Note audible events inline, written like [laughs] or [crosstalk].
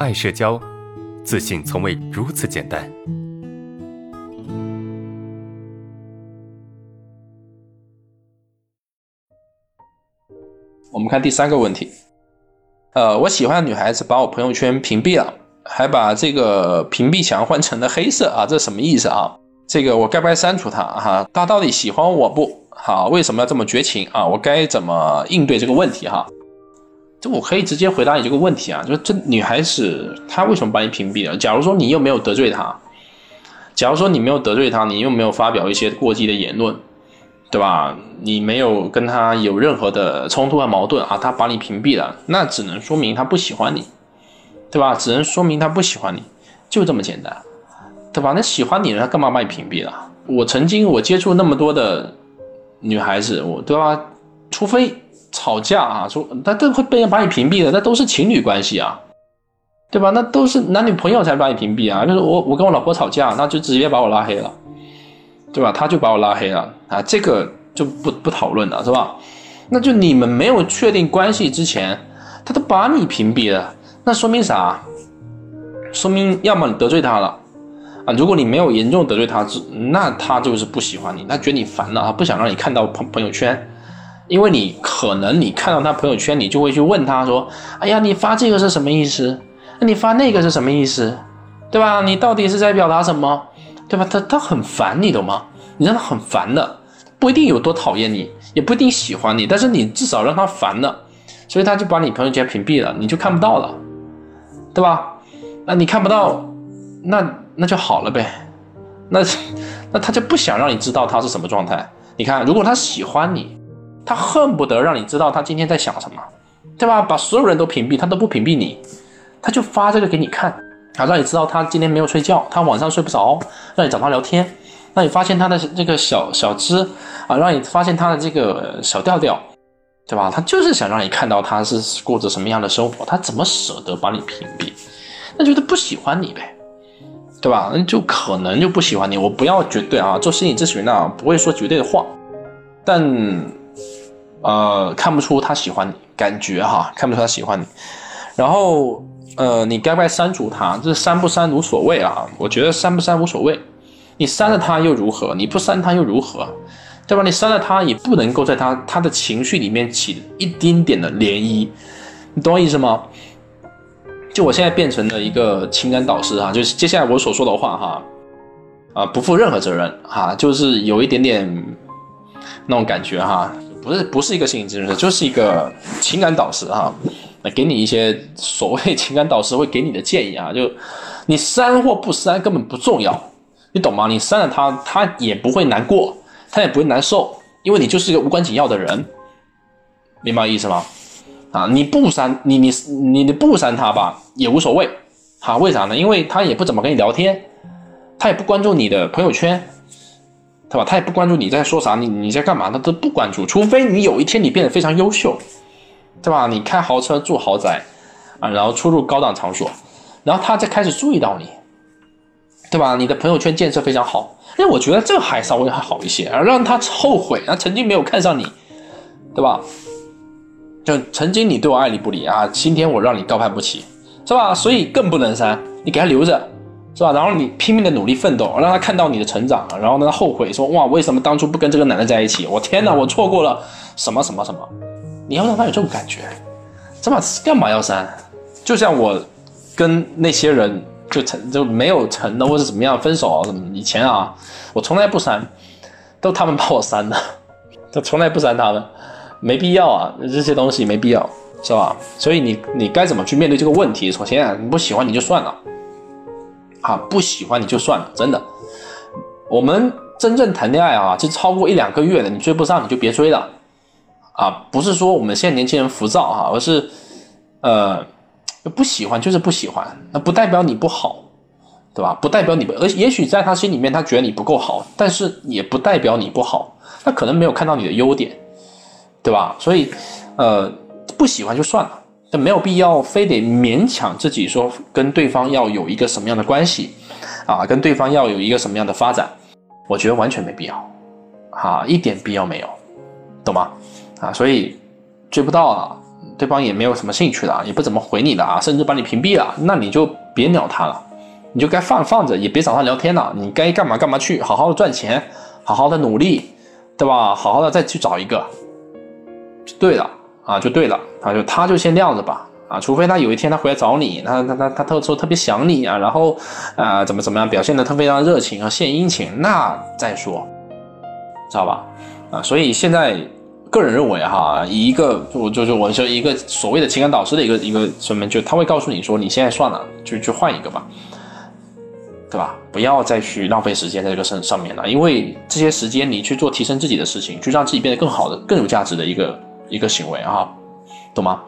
爱社交，自信从未如此简单。我们看第三个问题，呃，我喜欢的女孩子把我朋友圈屏蔽了，还把这个屏蔽墙换成了黑色啊，这什么意思啊？这个我该不该删除她哈？她到底喜欢我不？好，为什么要这么绝情啊？我该怎么应对这个问题哈？这我可以直接回答你这个问题啊，就这女孩子她为什么把你屏蔽了？假如说你又没有得罪她，假如说你没有得罪她，你又没有发表一些过激的言论，对吧？你没有跟她有任何的冲突和矛盾啊，她把你屏蔽了，那只能说明她不喜欢你，对吧？只能说明她不喜欢你，就这么简单，对吧？那喜欢你的她干嘛把你屏蔽了？我曾经我接触那么多的。女孩子，我对吧？除非吵架啊，说那都会被人把你屏蔽的，那都是情侣关系啊，对吧？那都是男女朋友才把你屏蔽啊。就是我我跟我老婆吵架，那就直接把我拉黑了，对吧？他就把我拉黑了啊，这个就不不讨论了，是吧？那就你们没有确定关系之前，他都把你屏蔽了，那说明啥？说明要么你得罪他了。啊，如果你没有严重得罪他，那他就是不喜欢你，他觉得你烦了，他不想让你看到朋朋友圈，因为你可能你看到他朋友圈，你就会去问他说：“哎呀，你发这个是什么意思？那你发那个是什么意思？对吧？你到底是在表达什么？对吧？”他他很烦你，懂吗？你让他很烦的，不一定有多讨厌你，也不一定喜欢你，但是你至少让他烦了，所以他就把你朋友圈屏蔽了，你就看不到了，对吧？那你看不到，那。那就好了呗，那那他就不想让你知道他是什么状态。你看，如果他喜欢你，他恨不得让你知道他今天在想什么，对吧？把所有人都屏蔽，他都不屏蔽你，他就发这个给你看啊，让你知道他今天没有睡觉，他晚上睡不着，让你找他聊天，让你发现他的这个小小资啊，让你发现他的这个小调调，对吧？他就是想让你看到他是过着什么样的生活，他怎么舍得把你屏蔽？那就他不喜欢你呗。对吧？那就可能就不喜欢你。我不要绝对啊，做心理咨询呢不会说绝对的话，但呃看不出他喜欢你，感觉哈看不出他喜欢你。然后呃你该不该删除他？这删不删无所谓啊，我觉得删不删无所谓。你删了他又如何？你不删他又如何？对吧？你删了他也不能够在他他的情绪里面起一丁点的涟漪，你懂我意思吗？就我现在变成了一个情感导师哈，就是接下来我所说的话哈，啊不负任何责任哈，就是有一点点那种感觉哈，不是不是一个心理咨询师，就是一个情感导师哈，那给你一些所谓 [laughs] 情感导师会给你的建议啊，就你删或不删根本不重要，你懂吗？你删了他，他也不会难过，他也不会难受，因为你就是一个无关紧要的人，明白意思吗？啊，你不删你你你你不删他吧也无所谓，啊，为啥呢？因为他也不怎么跟你聊天，他也不关注你的朋友圈，对吧？他也不关注你在说啥，你你在干嘛，他都不关注。除非你有一天你变得非常优秀，对吧？你开豪车住豪宅，啊，然后出入高档场所，然后他再开始注意到你，对吧？你的朋友圈建设非常好，那我觉得这还稍微还好一些，而让他后悔啊，曾经没有看上你，对吧？就曾经你对我爱理不理啊，今天我让你高攀不起，是吧？所以更不能删，你给他留着，是吧？然后你拼命的努力奋斗，让他看到你的成长，然后呢后悔说哇，为什么当初不跟这个男的在一起？我天哪，我错过了什么什么什么？你要让他有这种感觉，这么干嘛要删？就像我跟那些人就成就没有成的，或者怎么样分手啊什么？以前啊，我从来不删，都他们把我删的，[laughs] 就从来不删他们。没必要啊，这些东西没必要，是吧？所以你你该怎么去面对这个问题？首先啊，你不喜欢你就算了，啊，不喜欢你就算了，真的。我们真正谈恋爱啊，就超过一两个月的，你追不上你就别追了，啊，不是说我们现在年轻人浮躁哈，而是呃不喜欢就是不喜欢，那不代表你不好，对吧？不代表你不，而也许在他心里面他觉得你不够好，但是也不代表你不好，他可能没有看到你的优点。对吧？所以，呃，不喜欢就算了，但没有必要非得勉强自己说跟对方要有一个什么样的关系，啊，跟对方要有一个什么样的发展，我觉得完全没必要，啊，一点必要没有，懂吗？啊，所以追不到啊，对方也没有什么兴趣了，也不怎么回你的啊，甚至把你屏蔽了，那你就别鸟他了，你就该放放着，也别找他聊天了，你该干嘛干嘛去，好好的赚钱，好好的努力，对吧？好好的再去找一个，就对了啊，就对了啊，就他就先晾着吧啊，除非他有一天他回来找你，他他他他特说特别想你啊，然后啊怎么怎么样表现的特非常热情啊，献殷勤，那再说，知道吧？啊，所以现在。个人认为哈，一个就就就我说一个所谓的情感导师的一个一个什么，就他会告诉你说，你现在算了，就去换一个吧，对吧？不要再去浪费时间在这个上上面了，因为这些时间你去做提升自己的事情，去让自己变得更好的、更有价值的一个一个行为啊，懂吗？